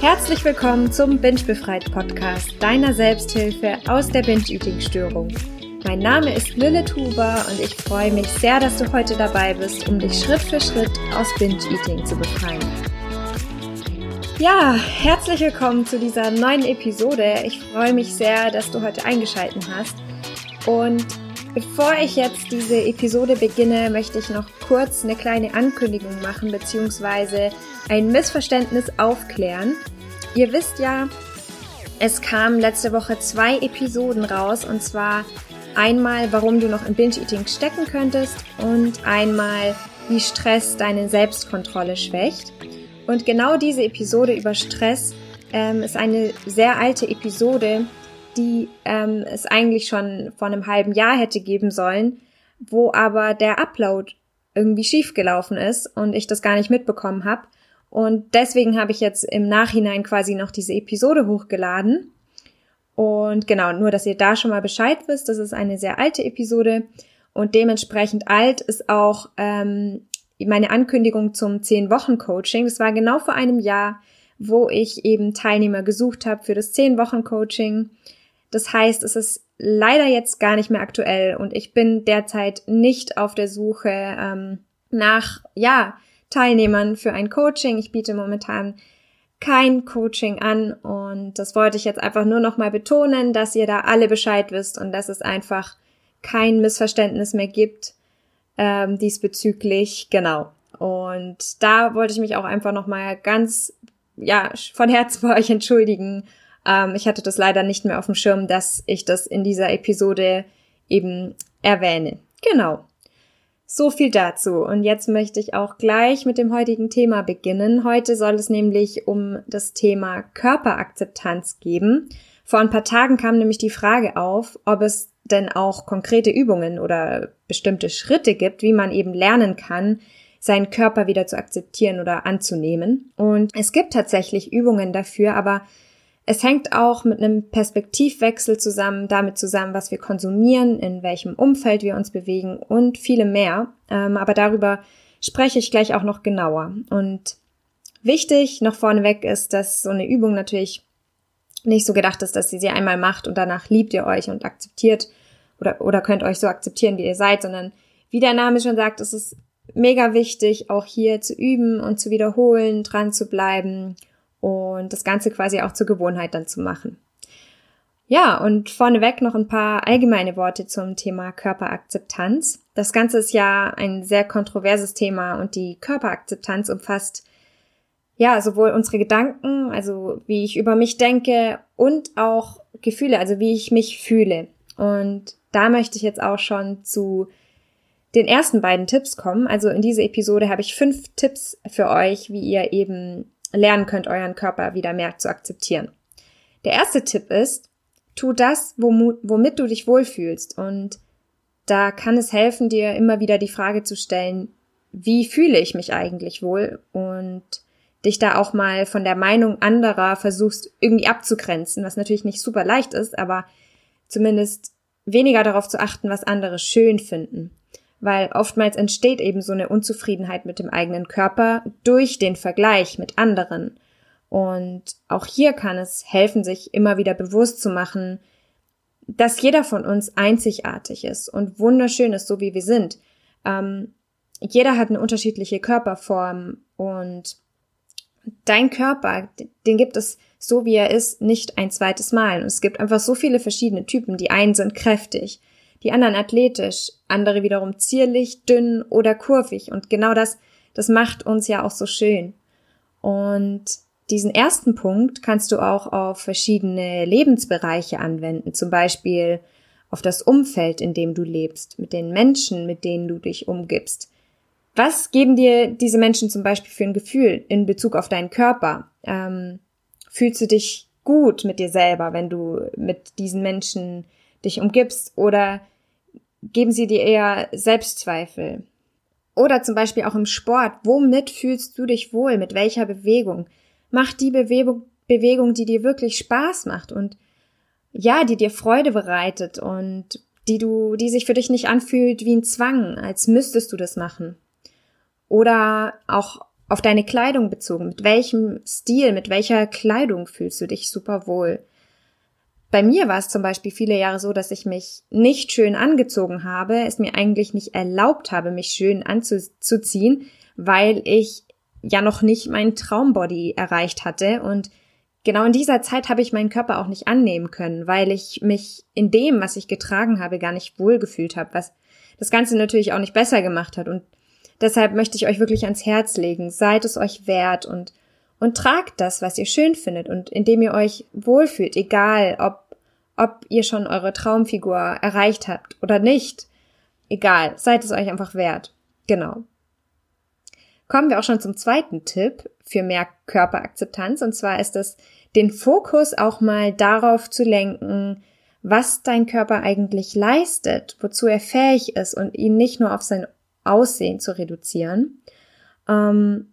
Herzlich willkommen zum Binge Befreit Podcast, deiner Selbsthilfe aus der Binge-Eating-Störung. Mein Name ist Lilith Huber und ich freue mich sehr, dass du heute dabei bist, um dich Schritt für Schritt aus Binge-Eating zu befreien. Ja, herzlich willkommen zu dieser neuen Episode. Ich freue mich sehr, dass du heute eingeschaltet hast. Und bevor ich jetzt diese Episode beginne, möchte ich noch kurz eine kleine Ankündigung machen bzw. ein Missverständnis aufklären. Ihr wisst ja, es kamen letzte Woche zwei Episoden raus und zwar einmal, warum du noch im Binge-Eating stecken könntest und einmal, wie Stress deine Selbstkontrolle schwächt. Und genau diese Episode über Stress ähm, ist eine sehr alte Episode, die ähm, es eigentlich schon vor einem halben Jahr hätte geben sollen, wo aber der Upload irgendwie schiefgelaufen ist und ich das gar nicht mitbekommen habe. Und deswegen habe ich jetzt im Nachhinein quasi noch diese Episode hochgeladen. Und genau, nur dass ihr da schon mal Bescheid wisst, das ist eine sehr alte Episode und dementsprechend alt ist auch ähm, meine Ankündigung zum 10-Wochen-Coaching. Das war genau vor einem Jahr, wo ich eben Teilnehmer gesucht habe für das 10-Wochen-Coaching. Das heißt, es ist leider jetzt gar nicht mehr aktuell und ich bin derzeit nicht auf der Suche ähm, nach, ja, Teilnehmern für ein Coaching. Ich biete momentan kein Coaching an und das wollte ich jetzt einfach nur noch mal betonen, dass ihr da alle Bescheid wisst und dass es einfach kein Missverständnis mehr gibt ähm, diesbezüglich. Genau. Und da wollte ich mich auch einfach noch mal ganz ja von Herzen bei euch entschuldigen. Ähm, ich hatte das leider nicht mehr auf dem Schirm, dass ich das in dieser Episode eben erwähne. Genau. So viel dazu. Und jetzt möchte ich auch gleich mit dem heutigen Thema beginnen. Heute soll es nämlich um das Thema Körperakzeptanz geben. Vor ein paar Tagen kam nämlich die Frage auf, ob es denn auch konkrete Übungen oder bestimmte Schritte gibt, wie man eben lernen kann, seinen Körper wieder zu akzeptieren oder anzunehmen. Und es gibt tatsächlich Übungen dafür, aber es hängt auch mit einem Perspektivwechsel zusammen, damit zusammen, was wir konsumieren, in welchem Umfeld wir uns bewegen und viele mehr. Ähm, aber darüber spreche ich gleich auch noch genauer. Und wichtig noch vorneweg ist, dass so eine Übung natürlich nicht so gedacht ist, dass ihr sie einmal macht und danach liebt ihr euch und akzeptiert oder, oder könnt euch so akzeptieren, wie ihr seid, sondern wie der Name schon sagt, es ist mega wichtig, auch hier zu üben und zu wiederholen, dran zu bleiben und das Ganze quasi auch zur Gewohnheit dann zu machen. Ja, und vorneweg noch ein paar allgemeine Worte zum Thema Körperakzeptanz. Das Ganze ist ja ein sehr kontroverses Thema und die Körperakzeptanz umfasst ja sowohl unsere Gedanken, also wie ich über mich denke und auch Gefühle, also wie ich mich fühle. Und da möchte ich jetzt auch schon zu den ersten beiden Tipps kommen. Also in dieser Episode habe ich fünf Tipps für euch, wie ihr eben lernen könnt, euren Körper wieder mehr zu akzeptieren. Der erste Tipp ist, tu das, womit du dich wohlfühlst. Und da kann es helfen, dir immer wieder die Frage zu stellen, wie fühle ich mich eigentlich wohl? Und dich da auch mal von der Meinung anderer versuchst irgendwie abzugrenzen, was natürlich nicht super leicht ist, aber zumindest weniger darauf zu achten, was andere schön finden weil oftmals entsteht eben so eine Unzufriedenheit mit dem eigenen Körper durch den Vergleich mit anderen. Und auch hier kann es helfen, sich immer wieder bewusst zu machen, dass jeder von uns einzigartig ist und wunderschön ist, so wie wir sind. Ähm, jeder hat eine unterschiedliche Körperform und dein Körper, den gibt es so wie er ist, nicht ein zweites Mal. Und es gibt einfach so viele verschiedene Typen. Die einen sind kräftig, die anderen athletisch, andere wiederum zierlich, dünn oder kurvig. Und genau das, das macht uns ja auch so schön. Und diesen ersten Punkt kannst du auch auf verschiedene Lebensbereiche anwenden, zum Beispiel auf das Umfeld, in dem du lebst, mit den Menschen, mit denen du dich umgibst. Was geben dir diese Menschen zum Beispiel für ein Gefühl in Bezug auf deinen Körper? Ähm, fühlst du dich gut mit dir selber, wenn du mit diesen Menschen dich umgibst? Oder geben sie dir eher Selbstzweifel. Oder zum Beispiel auch im Sport. Womit fühlst du dich wohl? Mit welcher Bewegung? Mach die Bewegung, Bewegung, die dir wirklich Spaß macht und ja, die dir Freude bereitet und die du, die sich für dich nicht anfühlt wie ein Zwang, als müsstest du das machen. Oder auch auf deine Kleidung bezogen. Mit welchem Stil, mit welcher Kleidung fühlst du dich super wohl? Bei mir war es zum Beispiel viele Jahre so, dass ich mich nicht schön angezogen habe, es mir eigentlich nicht erlaubt habe, mich schön anzuziehen, weil ich ja noch nicht meinen Traumbody erreicht hatte. Und genau in dieser Zeit habe ich meinen Körper auch nicht annehmen können, weil ich mich in dem, was ich getragen habe, gar nicht wohlgefühlt habe, was das Ganze natürlich auch nicht besser gemacht hat. Und deshalb möchte ich euch wirklich ans Herz legen, seid es euch wert und und tragt das, was ihr schön findet und indem ihr euch wohlfühlt, egal ob ob ihr schon eure Traumfigur erreicht habt oder nicht. Egal, seid es euch einfach wert. Genau. Kommen wir auch schon zum zweiten Tipp für mehr Körperakzeptanz und zwar ist es, den Fokus auch mal darauf zu lenken, was dein Körper eigentlich leistet, wozu er fähig ist und ihn nicht nur auf sein Aussehen zu reduzieren. Ähm,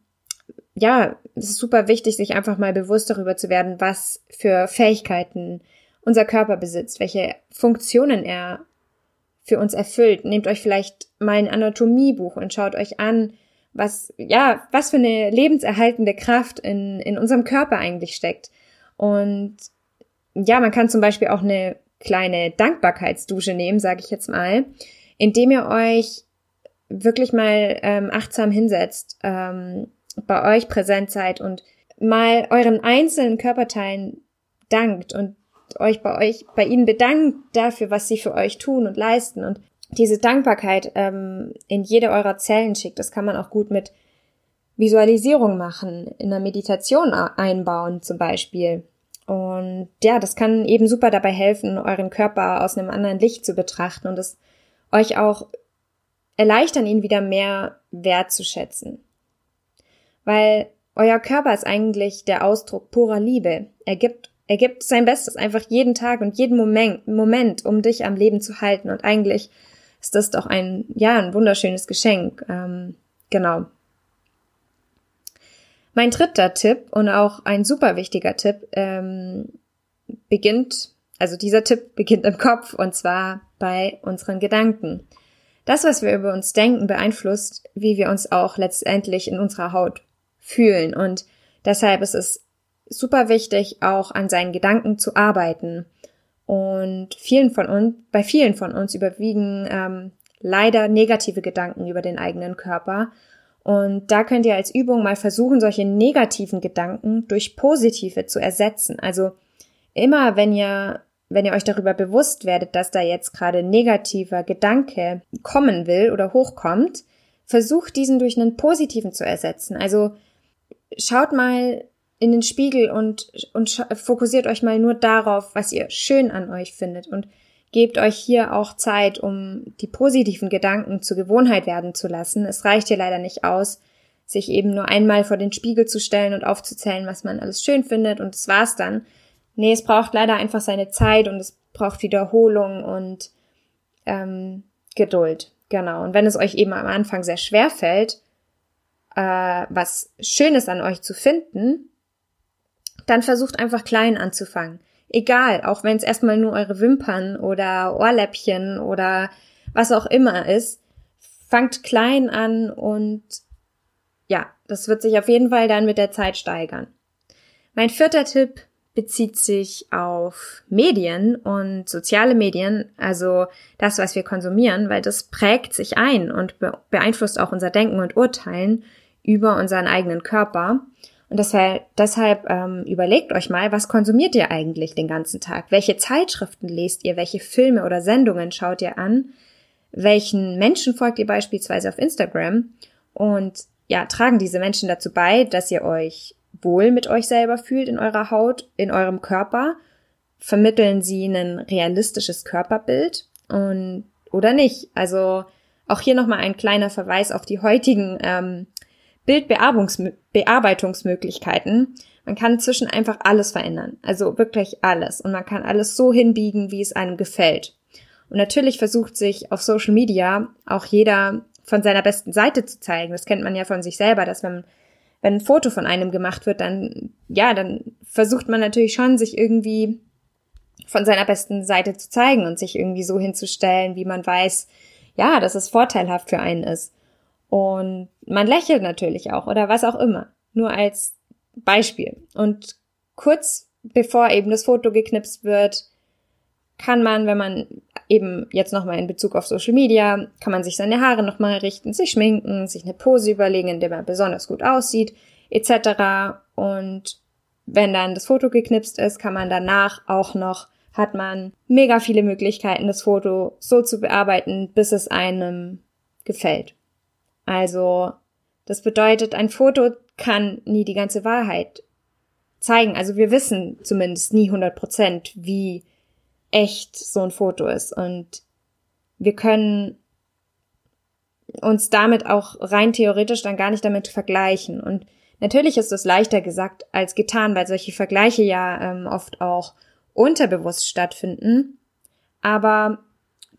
ja, es ist super wichtig, sich einfach mal bewusst darüber zu werden, was für Fähigkeiten unser Körper besitzt, welche Funktionen er für uns erfüllt. Nehmt euch vielleicht mal ein Anatomiebuch und schaut euch an, was, ja, was für eine lebenserhaltende Kraft in, in unserem Körper eigentlich steckt. Und ja, man kann zum Beispiel auch eine kleine Dankbarkeitsdusche nehmen, sage ich jetzt mal, indem ihr euch wirklich mal ähm, achtsam hinsetzt, ähm, bei euch präsent seid und mal euren einzelnen Körperteilen dankt und euch bei euch, bei ihnen bedankt dafür, was sie für euch tun und leisten und diese Dankbarkeit ähm, in jede eurer Zellen schickt. Das kann man auch gut mit Visualisierung machen, in der Meditation einbauen zum Beispiel. Und ja, das kann eben super dabei helfen, euren Körper aus einem anderen Licht zu betrachten und es euch auch erleichtern, ihn wieder mehr wertzuschätzen. Weil euer Körper ist eigentlich der Ausdruck purer Liebe. Er gibt er gibt sein Bestes einfach jeden Tag und jeden Moment, Moment, um dich am Leben zu halten. Und eigentlich ist das doch ein, ja, ein wunderschönes Geschenk. Ähm, genau. Mein dritter Tipp und auch ein super wichtiger Tipp ähm, beginnt, also dieser Tipp beginnt im Kopf und zwar bei unseren Gedanken. Das, was wir über uns denken, beeinflusst, wie wir uns auch letztendlich in unserer Haut fühlen. Und deshalb ist es super wichtig, auch an seinen Gedanken zu arbeiten. Und vielen von uns, bei vielen von uns überwiegen ähm, leider negative Gedanken über den eigenen Körper. Und da könnt ihr als Übung mal versuchen, solche negativen Gedanken durch positive zu ersetzen. Also immer, wenn ihr, wenn ihr euch darüber bewusst werdet, dass da jetzt gerade negativer Gedanke kommen will oder hochkommt, versucht diesen durch einen positiven zu ersetzen. Also schaut mal in den Spiegel und, und fokussiert euch mal nur darauf, was ihr schön an euch findet und gebt euch hier auch Zeit, um die positiven Gedanken zur Gewohnheit werden zu lassen. Es reicht hier leider nicht aus, sich eben nur einmal vor den Spiegel zu stellen und aufzuzählen, was man alles schön findet und das war's dann. Nee, es braucht leider einfach seine Zeit und es braucht Wiederholung und ähm, Geduld. Genau. Und wenn es euch eben am Anfang sehr schwer fällt, äh, was Schönes an euch zu finden, dann versucht einfach klein anzufangen. Egal, auch wenn es erstmal nur eure Wimpern oder Ohrläppchen oder was auch immer ist, fangt klein an und ja, das wird sich auf jeden Fall dann mit der Zeit steigern. Mein vierter Tipp bezieht sich auf Medien und soziale Medien, also das, was wir konsumieren, weil das prägt sich ein und beeinflusst auch unser Denken und Urteilen über unseren eigenen Körper. Und deshalb, deshalb ähm, überlegt euch mal, was konsumiert ihr eigentlich den ganzen Tag? Welche Zeitschriften lest ihr? Welche Filme oder Sendungen schaut ihr an? Welchen Menschen folgt ihr beispielsweise auf Instagram? Und ja, tragen diese Menschen dazu bei, dass ihr euch wohl mit euch selber fühlt in eurer Haut, in eurem Körper? Vermitteln sie ein realistisches Körperbild und oder nicht? Also auch hier nochmal ein kleiner Verweis auf die heutigen ähm, Bildbearbeitungsmöglichkeiten. Man kann inzwischen einfach alles verändern. Also wirklich alles. Und man kann alles so hinbiegen, wie es einem gefällt. Und natürlich versucht sich auf Social Media auch jeder von seiner besten Seite zu zeigen. Das kennt man ja von sich selber, dass wenn, wenn ein Foto von einem gemacht wird, dann, ja, dann versucht man natürlich schon, sich irgendwie von seiner besten Seite zu zeigen und sich irgendwie so hinzustellen, wie man weiß, ja, dass es vorteilhaft für einen ist. Und man lächelt natürlich auch oder was auch immer. Nur als Beispiel. Und kurz bevor eben das Foto geknipst wird, kann man, wenn man eben jetzt nochmal in Bezug auf Social Media, kann man sich seine Haare nochmal richten, sich schminken, sich eine Pose überlegen, in der man besonders gut aussieht, etc. Und wenn dann das Foto geknipst ist, kann man danach auch noch, hat man mega viele Möglichkeiten, das Foto so zu bearbeiten, bis es einem gefällt. Also, das bedeutet, ein Foto kann nie die ganze Wahrheit zeigen. Also wir wissen zumindest nie 100 Prozent, wie echt so ein Foto ist. Und wir können uns damit auch rein theoretisch dann gar nicht damit vergleichen. Und natürlich ist es leichter gesagt als getan, weil solche Vergleiche ja ähm, oft auch unterbewusst stattfinden. Aber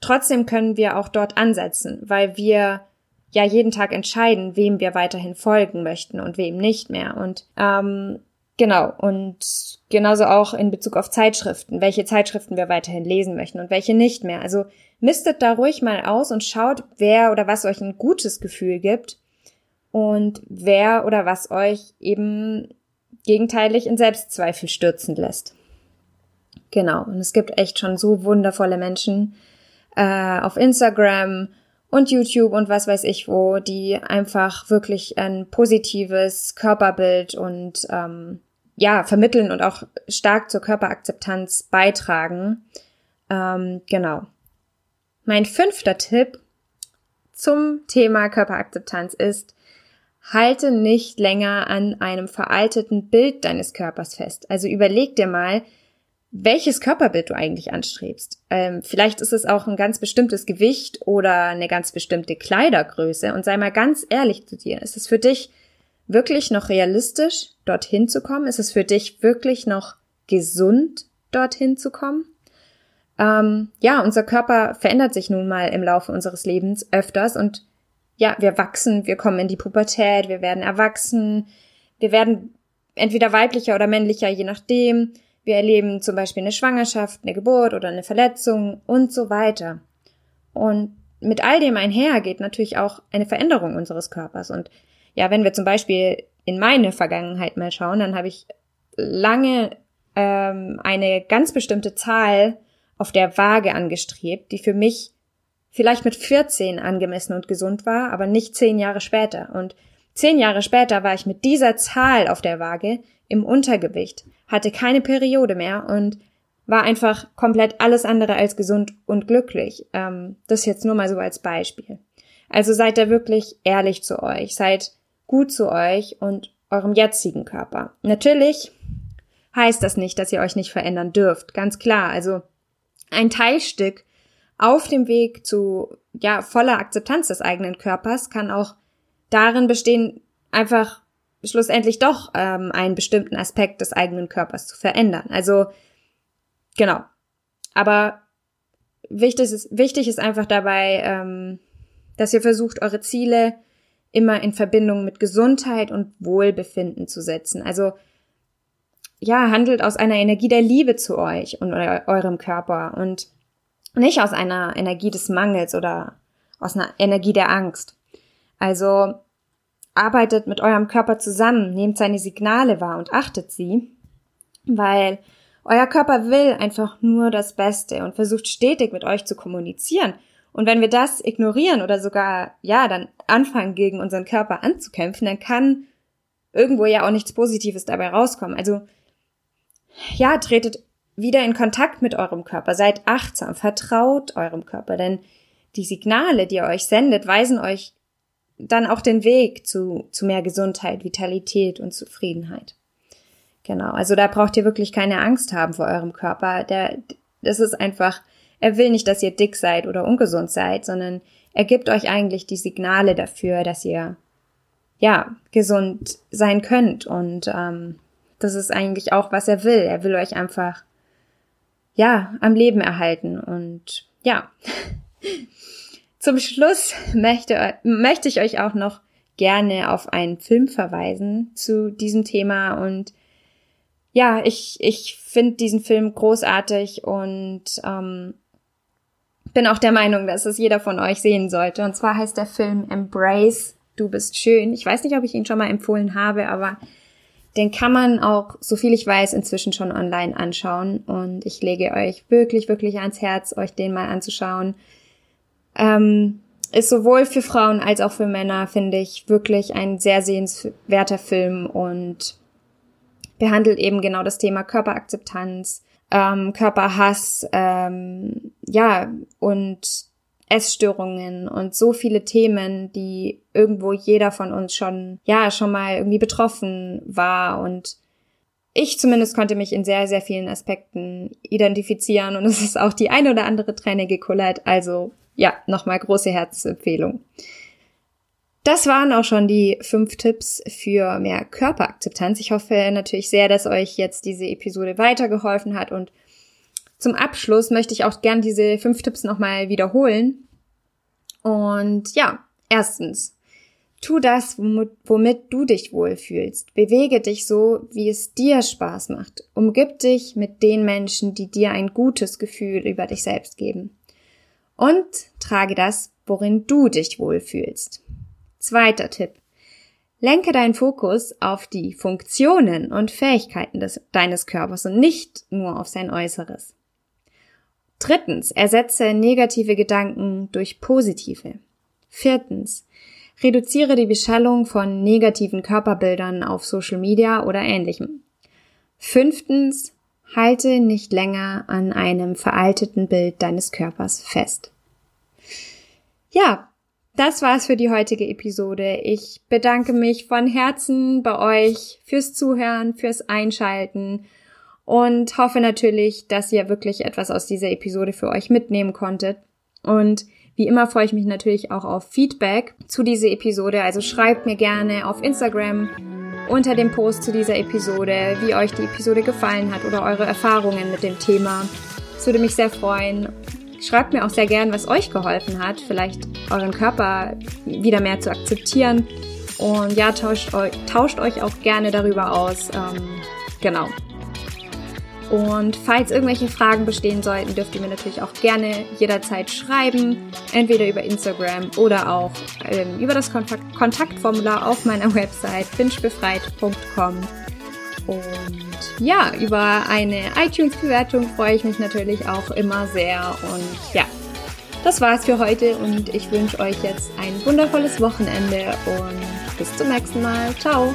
trotzdem können wir auch dort ansetzen, weil wir ja jeden Tag entscheiden, wem wir weiterhin folgen möchten und wem nicht mehr. Und ähm, Genau, und genauso auch in Bezug auf Zeitschriften, welche Zeitschriften wir weiterhin lesen möchten und welche nicht mehr. Also mistet da ruhig mal aus und schaut, wer oder was euch ein gutes Gefühl gibt und wer oder was euch eben gegenteilig in Selbstzweifel stürzen lässt. Genau, und es gibt echt schon so wundervolle Menschen äh, auf Instagram und YouTube und was weiß ich wo, die einfach wirklich ein positives Körperbild und ähm, ja, vermitteln und auch stark zur Körperakzeptanz beitragen. Ähm, genau. Mein fünfter Tipp zum Thema Körperakzeptanz ist, halte nicht länger an einem veralteten Bild deines Körpers fest. Also überleg dir mal, welches Körperbild du eigentlich anstrebst. Ähm, vielleicht ist es auch ein ganz bestimmtes Gewicht oder eine ganz bestimmte Kleidergröße und sei mal ganz ehrlich zu dir. Ist es für dich wirklich noch realistisch, dorthin zu kommen? Ist es für dich wirklich noch gesund, dorthin zu kommen? Ähm, ja, unser Körper verändert sich nun mal im Laufe unseres Lebens öfters und ja, wir wachsen, wir kommen in die Pubertät, wir werden erwachsen, wir werden entweder weiblicher oder männlicher, je nachdem. Wir erleben zum Beispiel eine Schwangerschaft, eine Geburt oder eine Verletzung und so weiter. Und mit all dem einher geht natürlich auch eine Veränderung unseres Körpers. Und ja, wenn wir zum Beispiel in meine Vergangenheit mal schauen, dann habe ich lange ähm, eine ganz bestimmte Zahl auf der Waage angestrebt, die für mich vielleicht mit 14 angemessen und gesund war, aber nicht zehn Jahre später. Und zehn Jahre später war ich mit dieser Zahl auf der Waage im Untergewicht, hatte keine Periode mehr und war einfach komplett alles andere als gesund und glücklich. Ähm, das jetzt nur mal so als Beispiel. Also seid da wirklich ehrlich zu euch, seid gut zu euch und eurem jetzigen Körper. Natürlich heißt das nicht, dass ihr euch nicht verändern dürft. Ganz klar. Also ein Teilstück auf dem Weg zu, ja, voller Akzeptanz des eigenen Körpers kann auch darin bestehen, einfach schlussendlich doch ähm, einen bestimmten Aspekt des eigenen Körpers zu verändern. Also, genau. Aber wichtig ist, wichtig ist einfach dabei, ähm, dass ihr versucht, eure Ziele immer in Verbindung mit Gesundheit und Wohlbefinden zu setzen. Also ja, handelt aus einer Energie der Liebe zu euch und eurem Körper und nicht aus einer Energie des Mangels oder aus einer Energie der Angst. Also arbeitet mit eurem Körper zusammen, nehmt seine Signale wahr und achtet sie, weil euer Körper will einfach nur das Beste und versucht stetig mit euch zu kommunizieren und wenn wir das ignorieren oder sogar, ja, dann anfangen, gegen unseren Körper anzukämpfen, dann kann irgendwo ja auch nichts Positives dabei rauskommen. Also, ja, tretet wieder in Kontakt mit eurem Körper, seid achtsam, vertraut eurem Körper, denn die Signale, die er euch sendet, weisen euch dann auch den Weg zu, zu mehr Gesundheit, Vitalität und Zufriedenheit. Genau, also da braucht ihr wirklich keine Angst haben vor eurem Körper. Der, das ist einfach er will nicht, dass ihr dick seid oder ungesund seid, sondern er gibt euch eigentlich die Signale dafür, dass ihr ja gesund sein könnt. Und ähm, das ist eigentlich auch, was er will. Er will euch einfach ja am Leben erhalten. Und ja, zum Schluss möchte, möchte ich euch auch noch gerne auf einen Film verweisen zu diesem Thema und ja, ich, ich finde diesen Film großartig und ähm, bin auch der Meinung, dass es jeder von euch sehen sollte. Und zwar heißt der Film Embrace, du bist schön. Ich weiß nicht, ob ich ihn schon mal empfohlen habe, aber den kann man auch, so viel ich weiß, inzwischen schon online anschauen. Und ich lege euch wirklich, wirklich ans Herz, euch den mal anzuschauen. Ähm, ist sowohl für Frauen als auch für Männer, finde ich, wirklich ein sehr sehenswerter Film und behandelt eben genau das Thema Körperakzeptanz, ähm, Körperhass, ähm, ja, und Essstörungen und so viele Themen, die irgendwo jeder von uns schon, ja, schon mal irgendwie betroffen war und ich zumindest konnte mich in sehr, sehr vielen Aspekten identifizieren und es ist auch die eine oder andere Träne gekullert. Also ja, nochmal große Herzempfehlung. Das waren auch schon die fünf Tipps für mehr Körperakzeptanz. Ich hoffe natürlich sehr, dass euch jetzt diese Episode weitergeholfen hat und zum Abschluss möchte ich auch gern diese fünf Tipps nochmal wiederholen. Und ja, erstens, tu das, womit, du dich wohlfühlst. Bewege dich so, wie es dir Spaß macht. Umgib dich mit den Menschen, die dir ein gutes Gefühl über dich selbst geben. Und trage das, worin du dich wohlfühlst. Zweiter Tipp. Lenke deinen Fokus auf die Funktionen und Fähigkeiten des, deines Körpers und nicht nur auf sein Äußeres. Drittens, ersetze negative Gedanken durch positive. Viertens, reduziere die Beschallung von negativen Körperbildern auf Social Media oder ähnlichem. Fünftens, halte nicht länger an einem veralteten Bild deines Körpers fest. Ja, das war's für die heutige Episode. Ich bedanke mich von Herzen bei euch fürs Zuhören, fürs Einschalten und hoffe natürlich, dass ihr wirklich etwas aus dieser Episode für euch mitnehmen konntet. Und wie immer freue ich mich natürlich auch auf Feedback zu dieser Episode. Also schreibt mir gerne auf Instagram unter dem Post zu dieser Episode, wie euch die Episode gefallen hat oder eure Erfahrungen mit dem Thema. Es würde mich sehr freuen. Schreibt mir auch sehr gern, was euch geholfen hat, vielleicht euren Körper wieder mehr zu akzeptieren. Und ja, tauscht euch, tauscht euch auch gerne darüber aus. Ähm, genau. Und falls irgendwelche Fragen bestehen sollten, dürft ihr mir natürlich auch gerne jederzeit schreiben, entweder über Instagram oder auch ähm, über das Kontakt Kontaktformular auf meiner Website finchbefreit.com. Und ja, über eine iTunes-Bewertung freue ich mich natürlich auch immer sehr. Und ja, das war's für heute und ich wünsche euch jetzt ein wundervolles Wochenende und bis zum nächsten Mal. Ciao!